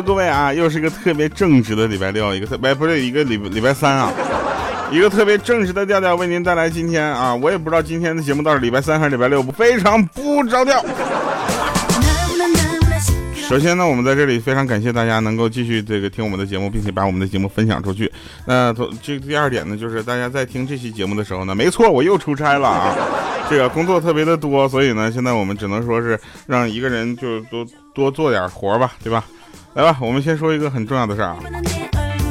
各位啊，又是一个特别正直的礼拜六，一个特别不是一个礼礼拜三啊，一个特别正直的调调为您带来今天啊，我也不知道今天的节目到底礼拜三还是礼拜六，非常不着调。首先呢，我们在这里非常感谢大家能够继续这个听我们的节目，并且把我们的节目分享出去。那这第二点呢，就是大家在听这期节目的时候呢，没错，我又出差了啊，这个工作特别的多，所以呢，现在我们只能说是让一个人就多多做点活吧，对吧？来吧，我们先说一个很重要的事儿啊。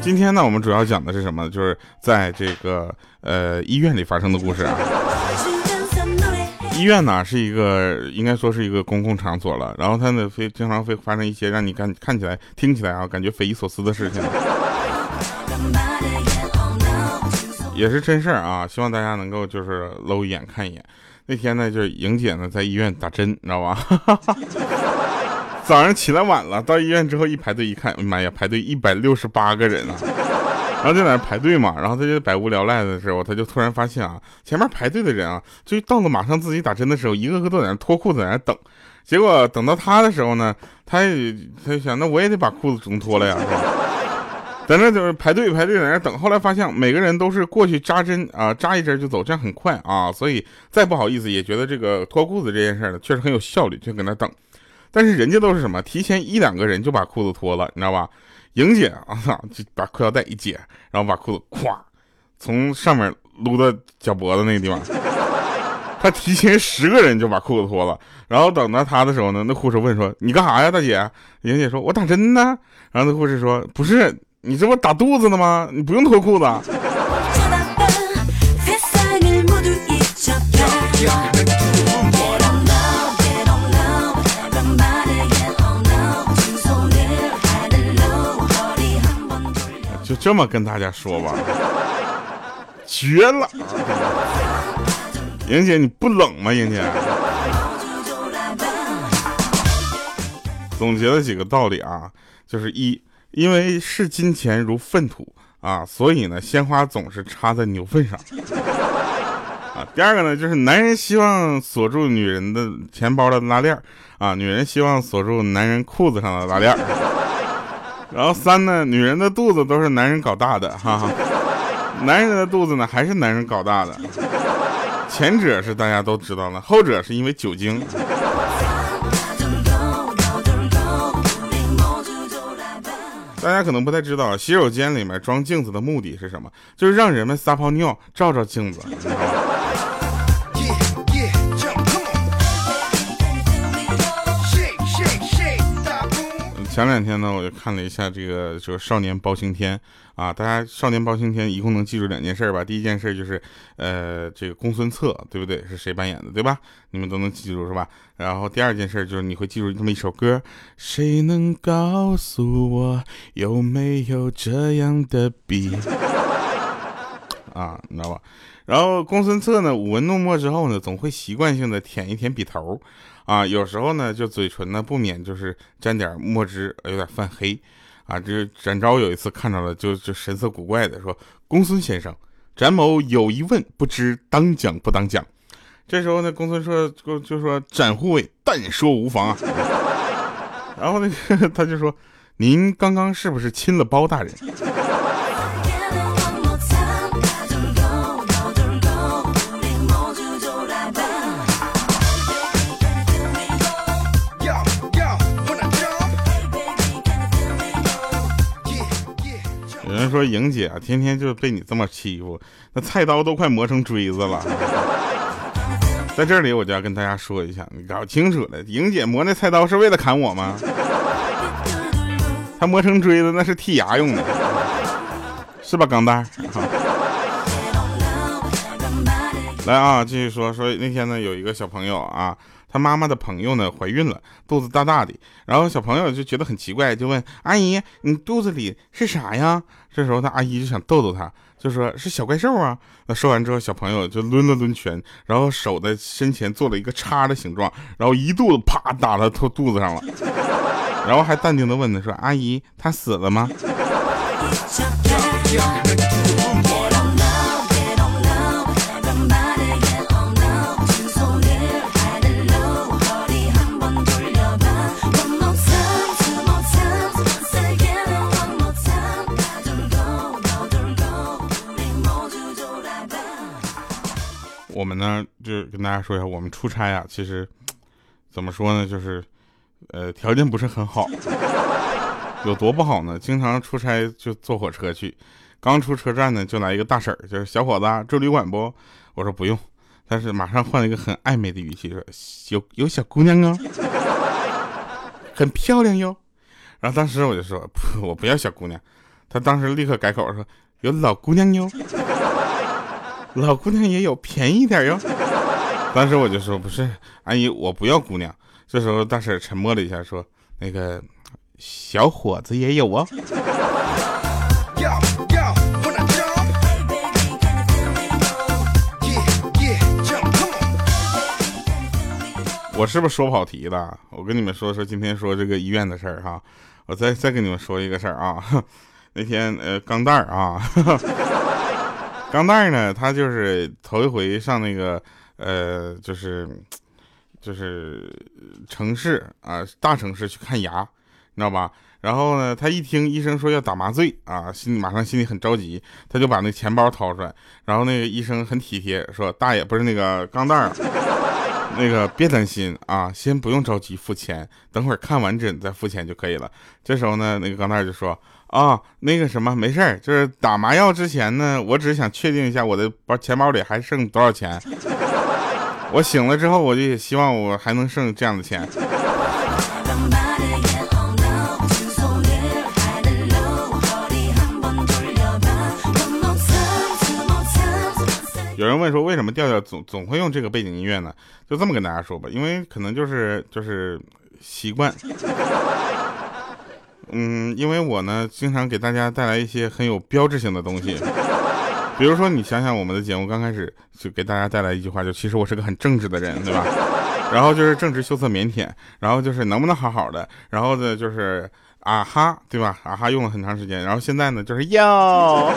今天呢，我们主要讲的是什么？就是在这个呃医院里发生的故事啊。医院呢是一个应该说是一个公共场所了，然后它呢非经常会发生一些让你看看起来、听起来啊感觉匪夷所思的事情，也是真事儿啊，希望大家能够就是搂一眼看一眼。那天呢就是莹姐呢在医院打针，你知道吧？早上起来晚了，到医院之后一排队一看，妈呀，排队一百六十八个人啊！然后就在那排队嘛，然后他就百无聊赖的时候，他就突然发现啊，前面排队的人啊，就到了马上自己打针的时候，一个个都在那脱裤子在那等。结果等到他的时候呢，他也他就想，那我也得把裤子总脱了呀，是吧？在那就是排队排队在那等。后来发现每个人都是过去扎针啊，扎一针就走，这样很快啊，所以再不好意思也觉得这个脱裤子这件事呢，确实很有效率，就搁那等。但是人家都是什么，提前一两个人就把裤子脱了，你知道吧？莹姐啊，就把裤腰带一解，然后把裤子咵从上面撸到脚脖子那个地方。她提前十个人就把裤子脱了，然后等到她的时候呢，那护士问说：“你干啥呀，大姐？”莹姐说：“我打针呢。”然后那护士说：“不是，你这不打肚子呢吗？你不用脱裤子。”这么跟大家说吧，绝了！莹姐，你不冷吗？莹姐，总结了几个道理啊，就是一，因为视金钱如粪土啊，所以呢，鲜花总是插在牛粪上啊。第二个呢，就是男人希望锁住女人的钱包的拉链啊，女人希望锁住男人裤子上的拉链然后三呢，女人的肚子都是男人搞大的，哈哈，男人的肚子呢还是男人搞大的。前者是大家都知道了，后者是因为酒精。大家可能不太知道，洗手间里面装镜子的目的是什么？就是让人们撒泡尿照照镜子。前两天呢，我就看了一下这个，就是《少年包青天》啊，大家《少年包青天》一共能记住两件事吧？第一件事就是，呃，这个公孙策，对不对？是谁扮演的，对吧？你们都能记住是吧？然后第二件事就是你会记住这么一首歌，谁能告诉我有没有这样的笔？啊，你知道吧？然后公孙策呢，舞文弄墨之后呢，总会习惯性的舔一舔笔头，啊，有时候呢，就嘴唇呢不免就是沾点墨汁，有点泛黑，啊，这展昭有一次看到了，就就神色古怪的说：“公孙先生，展某有一问，不知当讲不当讲。”这时候呢，公孙说就就说：“展护卫，但说无妨啊。”然后呢他就说：“您刚刚是不是亲了包大人？”说莹姐啊，天天就被你这么欺负，那菜刀都快磨成锥子了。在这里我就要跟大家说一下，你搞清楚了，莹姐磨那菜刀是为了砍我吗？她磨成锥子那是剔牙用的，是吧，钢蛋？来啊，继续说说那天呢，有一个小朋友啊。他妈妈的朋友呢怀孕了，肚子大大的，然后小朋友就觉得很奇怪，就问阿姨：“你肚子里是啥呀？”这时候他阿姨就想逗逗他，就说是小怪兽啊。那说完之后，小朋友就抡了抡拳，然后手在身前做了一个叉的形状，然后一肚子啪打到他肚子上了，然后还淡定的问他说：“阿姨，他死了吗？”呢就跟大家说一下，我们出差啊，其实怎么说呢，就是呃条件不是很好，有多不好呢？经常出差就坐火车去，刚出车站呢就来一个大婶儿，就是小伙子住旅馆不？我说不用，但是马上换了一个很暧昧的语气说有有小姑娘啊，很漂亮哟。然后当时我就说不，我不要小姑娘。他当时立刻改口说有老姑娘哟。老姑娘也有便宜点哟。当时我就说不是，阿姨，我不要姑娘。这时候大婶沉默了一下，说那个小伙子也有啊。我是不是说跑题了？我跟你们说说今天说这个医院的事儿哈。我再再跟你们说一个事儿啊。那天呃钢蛋儿啊。钢蛋儿呢，他就是头一回上那个，呃，就是，就是城市啊，大城市去看牙，你知道吧？然后呢，他一听医生说要打麻醉啊，心里马上心里很着急，他就把那钱包掏出来，然后那个医生很体贴，说大爷不是那个钢蛋儿，那个别担心啊，先不用着急付钱，等会儿看完诊再付钱就可以了。这时候呢，那个钢蛋就说。啊，那个什么，没事儿，就是打麻药之前呢，我只想确定一下我的包钱包里还剩多少钱。我醒了之后，我就希望我还能剩这样的钱。有人问说，为什么调调总总会用这个背景音乐呢？就这么跟大家说吧，因为可能就是就是习惯。嗯，因为我呢，经常给大家带来一些很有标志性的东西，比如说，你想想我们的节目刚开始就给大家带来一句话，就其实我是个很正直的人，对吧？然后就是正直、羞涩、腼腆，然后就是能不能好好的，然后呢就是啊哈，对吧？啊哈用了很长时间，然后现在呢就是要。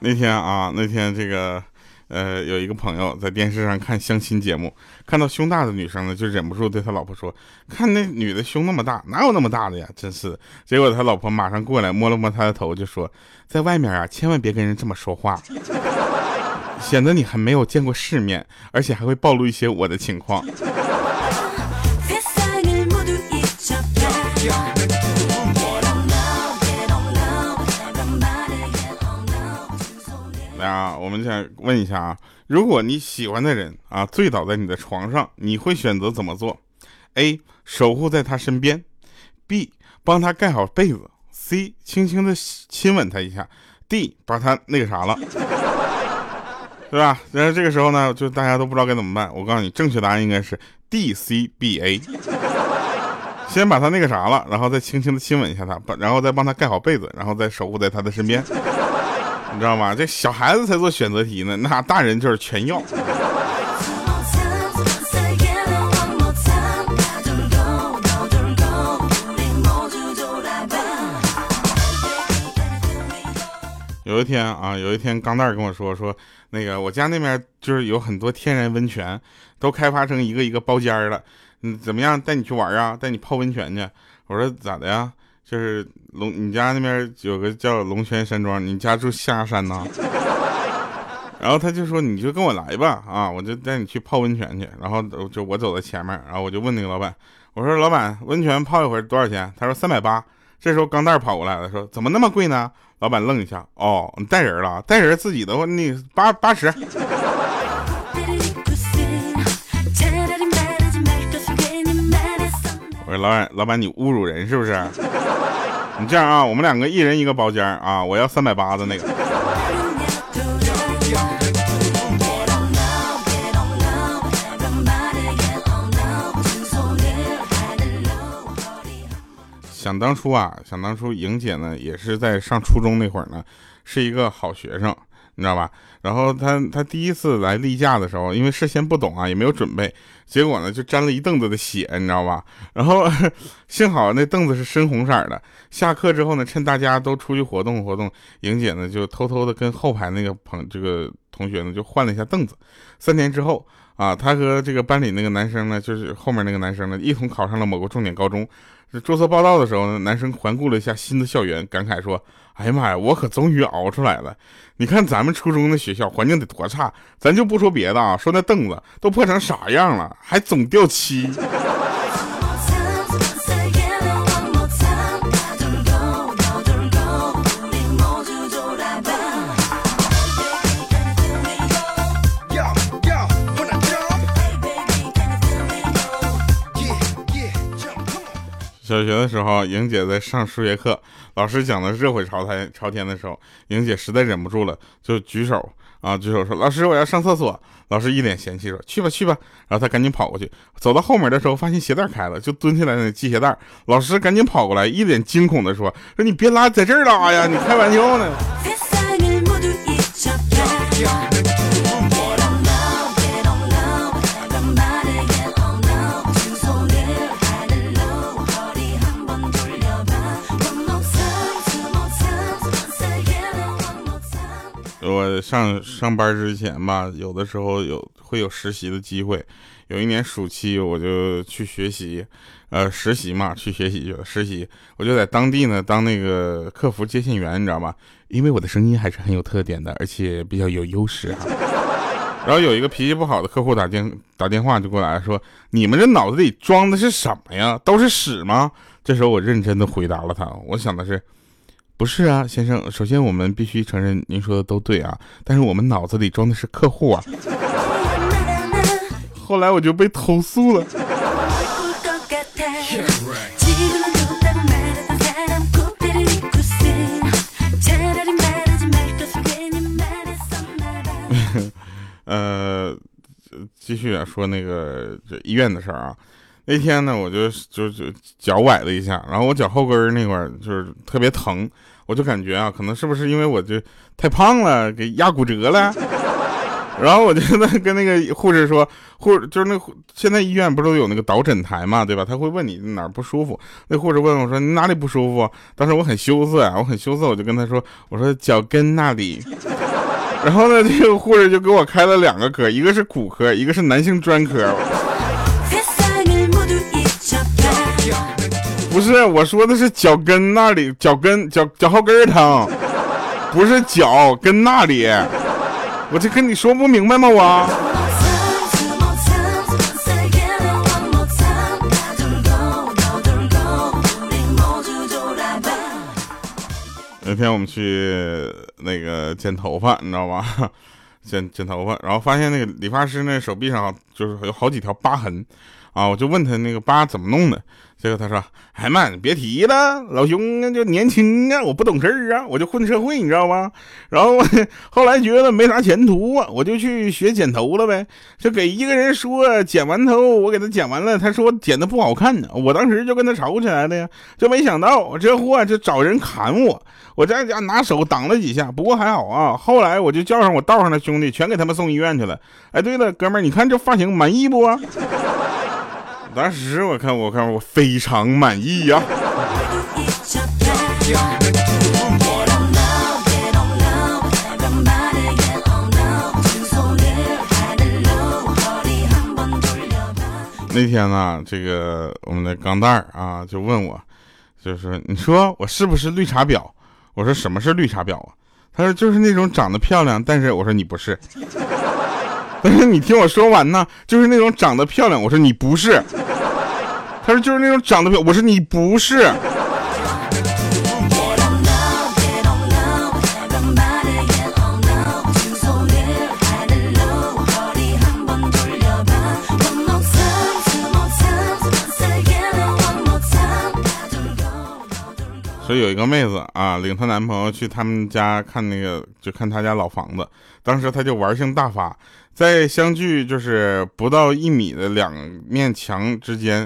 那天啊，那天这个，呃，有一个朋友在电视上看相亲节目，看到胸大的女生呢，就忍不住对他老婆说：“看那女的胸那么大，哪有那么大的呀？真是。”结果他老婆马上过来摸了摸他的头，就说：“在外面啊，千万别跟人这么说话，显得你还没有见过世面，而且还会暴露一些我的情况。”啊，我们想问一下啊，如果你喜欢的人啊醉倒在你的床上，你会选择怎么做？A. 守护在他身边；B. 帮他盖好被子；C. 轻轻的亲吻他一下；D. 把他那个啥了，对吧？然后这个时候呢，就大家都不知道该怎么办。我告诉你，正确答案应该是 D、C、B、A。先把他那个啥了，然后再轻轻的亲吻一下他，把然后再帮他盖好被子，然后再守护在他的身边。你知道吗？这小孩子才做选择题呢，那大人就是全要。有一天啊，有一天钢蛋跟我说说，那个我家那边就是有很多天然温泉，都开发成一个一个包间了。嗯，怎么样？带你去玩啊？带你泡温泉去？我说咋的呀？就是龙，你家那边有个叫龙泉山庄，你家住象牙山呐？然后他就说，你就跟我来吧，啊，我就带你去泡温泉去。然后就我走在前面，然后我就问那个老板，我说老板，温泉泡一会儿多少钱？他说三百八。这时候钢蛋跑过来了，说怎么那么贵呢？老板愣一下，哦，你带人了？带人自己的话，你八八十。我说老板，老板你侮辱人是不是？你这样啊，我们两个一人一个包间啊，我要三百八的那个。想当初啊，想当初莹姐呢，也是在上初中那会儿呢，是一个好学生。你知道吧？然后他他第一次来例假的时候，因为事先不懂啊，也没有准备，结果呢就沾了一凳子的血，你知道吧？然后 幸好那凳子是深红色的。下课之后呢，趁大家都出去活动活动，莹姐呢就偷偷的跟后排那个朋这个同学呢就换了一下凳子。三年之后啊，她和这个班里那个男生呢，就是后面那个男生呢，一同考上了某个重点高中。注册报道的时候呢，男生环顾了一下新的校园，感慨说：“哎呀妈呀，我可终于熬出来了！你看咱们初中的学校环境得多差，咱就不说别的啊，说那凳子都破成啥样了，还总掉漆。”小学的时候，莹姐在上数学课，老师讲的热火朝天朝天的时候，莹姐实在忍不住了，就举手啊，举手说：“老师，我要上厕所。”老师一脸嫌弃说：“去吧，去吧。”然后她赶紧跑过去，走到后门的时候，发现鞋带开了，就蹲下来那系鞋带。老师赶紧跑过来，一脸惊恐的说：“说你别拉，在这儿拉呀，你开玩笑呢。”我上上班之前吧，有的时候有会有实习的机会。有一年暑期，我就去学习，呃，实习嘛，去学习去了。实习，我就在当地呢当那个客服接线员，你知道吧？因为我的声音还是很有特点的，而且比较有优势。然后有一个脾气不好的客户打电打电话就过来说：“你们这脑子里装的是什么呀？都是屎吗？”这时候我认真的回答了他，我想的是。不是啊，先生。首先，我们必须承认您说的都对啊，但是我们脑子里装的是客户啊。后来我就被投诉了。呃，继续啊，说那个这医院的事儿啊。那天呢，我就就就脚崴了一下，然后我脚后跟那块儿就是特别疼。我就感觉啊，可能是不是因为我就太胖了，给压骨折了？然后我就在跟那个护士说，护就是那现在医院不是都有那个导诊台嘛，对吧？他会问你哪儿不舒服。那护士问我说你哪里不舒服？当时我很羞涩啊，我很羞涩，我就跟他说，我说脚跟那里。然后呢，这个护士就给我开了两个科，一个是骨科，一个是男性专科。不是我说的是脚跟那里，脚跟脚脚后跟疼，不是脚跟那里，我这跟你说不明白吗？我那天我们去那个剪头发，你知道吧？剪剪头发，然后发现那个理发师那手臂上就是有好几条疤痕。啊，我就问他那个疤怎么弄的，结果他说：“哎妈，别提了，老兄那就年轻啊，我不懂事儿啊，我就混社会，你知道吗？然后 后来觉得没啥前途啊，我就去学剪头了呗。就给一个人说剪完头，我给他剪完了，他说剪的不好看呢，我当时就跟他吵起来了呀。就没想到这货就找人砍我，我在家拿手挡了几下，不过还好啊。后来我就叫上我道上的兄弟，全给他们送医院去了。哎，对了，哥们儿，你看这发型满意不？”当时我看，我看我非常满意呀。那天呢，这个我们的钢蛋儿啊，就问我，就是你说我是不是绿茶婊？我说什么是绿茶婊啊？他说就是那种长得漂亮，但是我说你不是。但是你听我说完呢，就是那种长得漂亮。我说你不是。他说就是那种长得漂。我说你不是。所以有一个妹子啊，领她男朋友去他们家看那个，就看他家老房子。当时她就玩性大发，在相距就是不到一米的两面墙之间，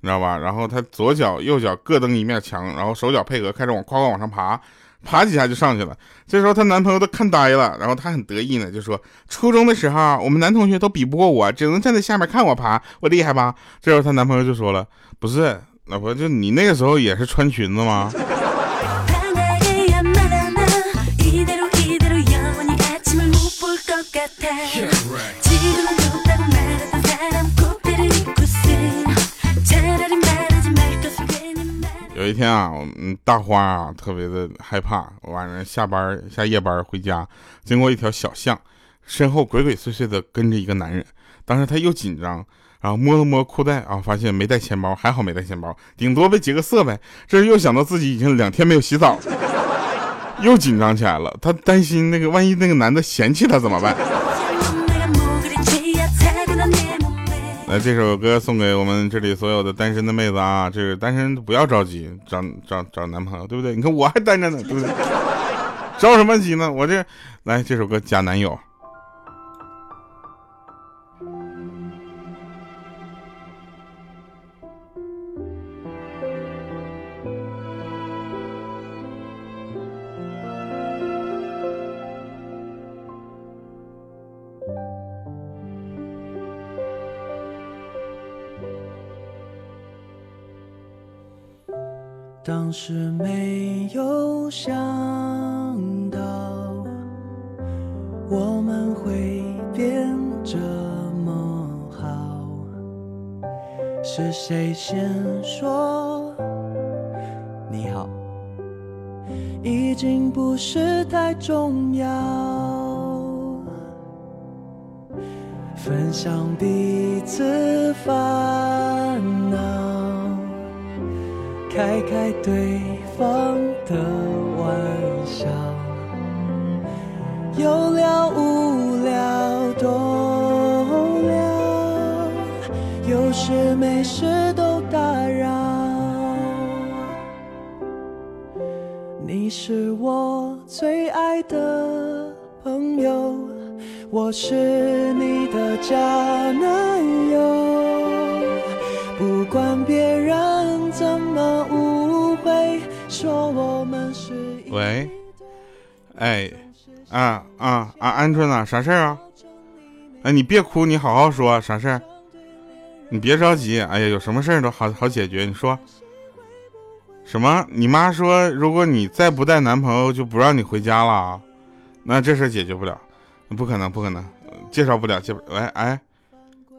你知道吧？然后她左脚右脚各蹬一面墙，然后手脚配合，开始往夸夸往上爬，爬几下就上去了。这时候她男朋友都看呆了，然后她很得意呢，就说：“初中的时候，我们男同学都比不过我，只能站在下面看我爬，我厉害吧？”这时候她男朋友就说了：“不是，老婆，就你那个时候也是穿裙子吗？”天啊，我们大花啊特别的害怕，晚上下班下夜班回家，经过一条小巷，身后鬼鬼祟祟的跟着一个男人。当时他又紧张，然后摸了摸裤袋啊，发现没带钱包，还好没带钱包，顶多被劫个色呗。这是又想到自己已经两天没有洗澡，又紧张起来了。他担心那个万一那个男的嫌弃他怎么办？来，这首歌送给我们这里所有的单身的妹子啊！这个单身不要着急找找找男朋友，对不对？你看我还单着呢，对不对？着什么急呢？我这来这首歌《假男友》。会变这么好，是谁先说你好？已经不是太重要，分享彼此烦恼。开开对方的玩笑，有聊无事没事都打扰。你是我最爱的朋友，我是你的假男友，不管别人。怎么误会？说我们是喂，哎，啊啊啊！鹌鹑啊，啥事儿啊？哎，你别哭，你好好说，啥事儿？你别着急，哎呀，有什么事儿都好好解决。你说什么？你妈说，如果你再不带男朋友，就不让你回家了。那这事解决不了，不可能，不可能，介绍不了，介喂，哎，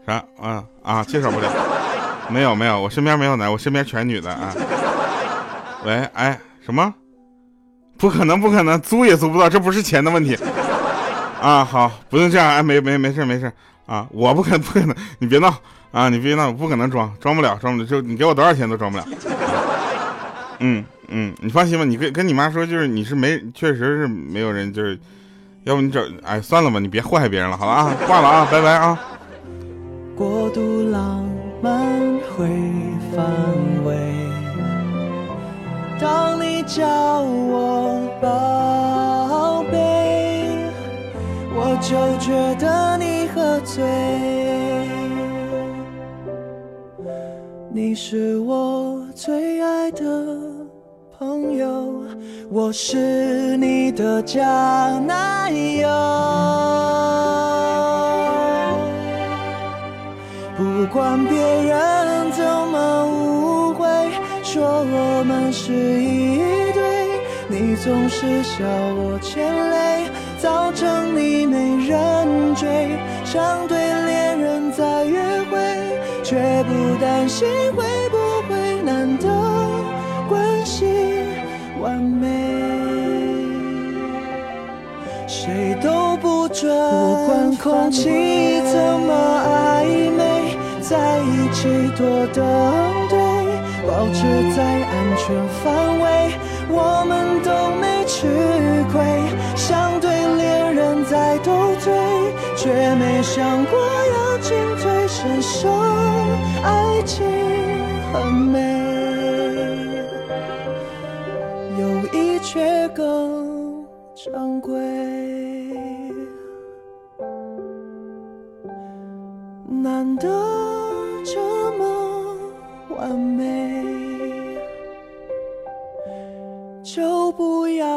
啥？啊啊，介绍不了。没有没有，我身边没有男，我身边全女的啊。喂，哎，什么？不可能不可能，租也租不到，这不是钱的问题啊。好，不用这样，哎，没没没事没事啊，我不可不可能，你别闹啊，你别闹，不可能装，装不了，装不了，就你给我多少钱都装不了。嗯嗯，你放心吧，你跟跟你妈说，就是你是没，确实是没有人，就是要不你找，哎，算了吧，你别祸害别人了，好了啊，挂了啊，拜拜啊。过度浪漫会反胃。当你叫我宝贝，就觉得你喝醉。你是我最爱的朋友，我是你的假男友。不管别人怎么误会，说我们是一对，你总是笑我欠累，造成追。像对恋人在约会，却不担心会不会难得关系完美，谁都不准。不管空气怎么暧昧。在一起多登对，保持在安全范围，我们都没吃亏。却没想过要进退伸手。爱情很美，有一却更珍贵。难得。这么完美，就不要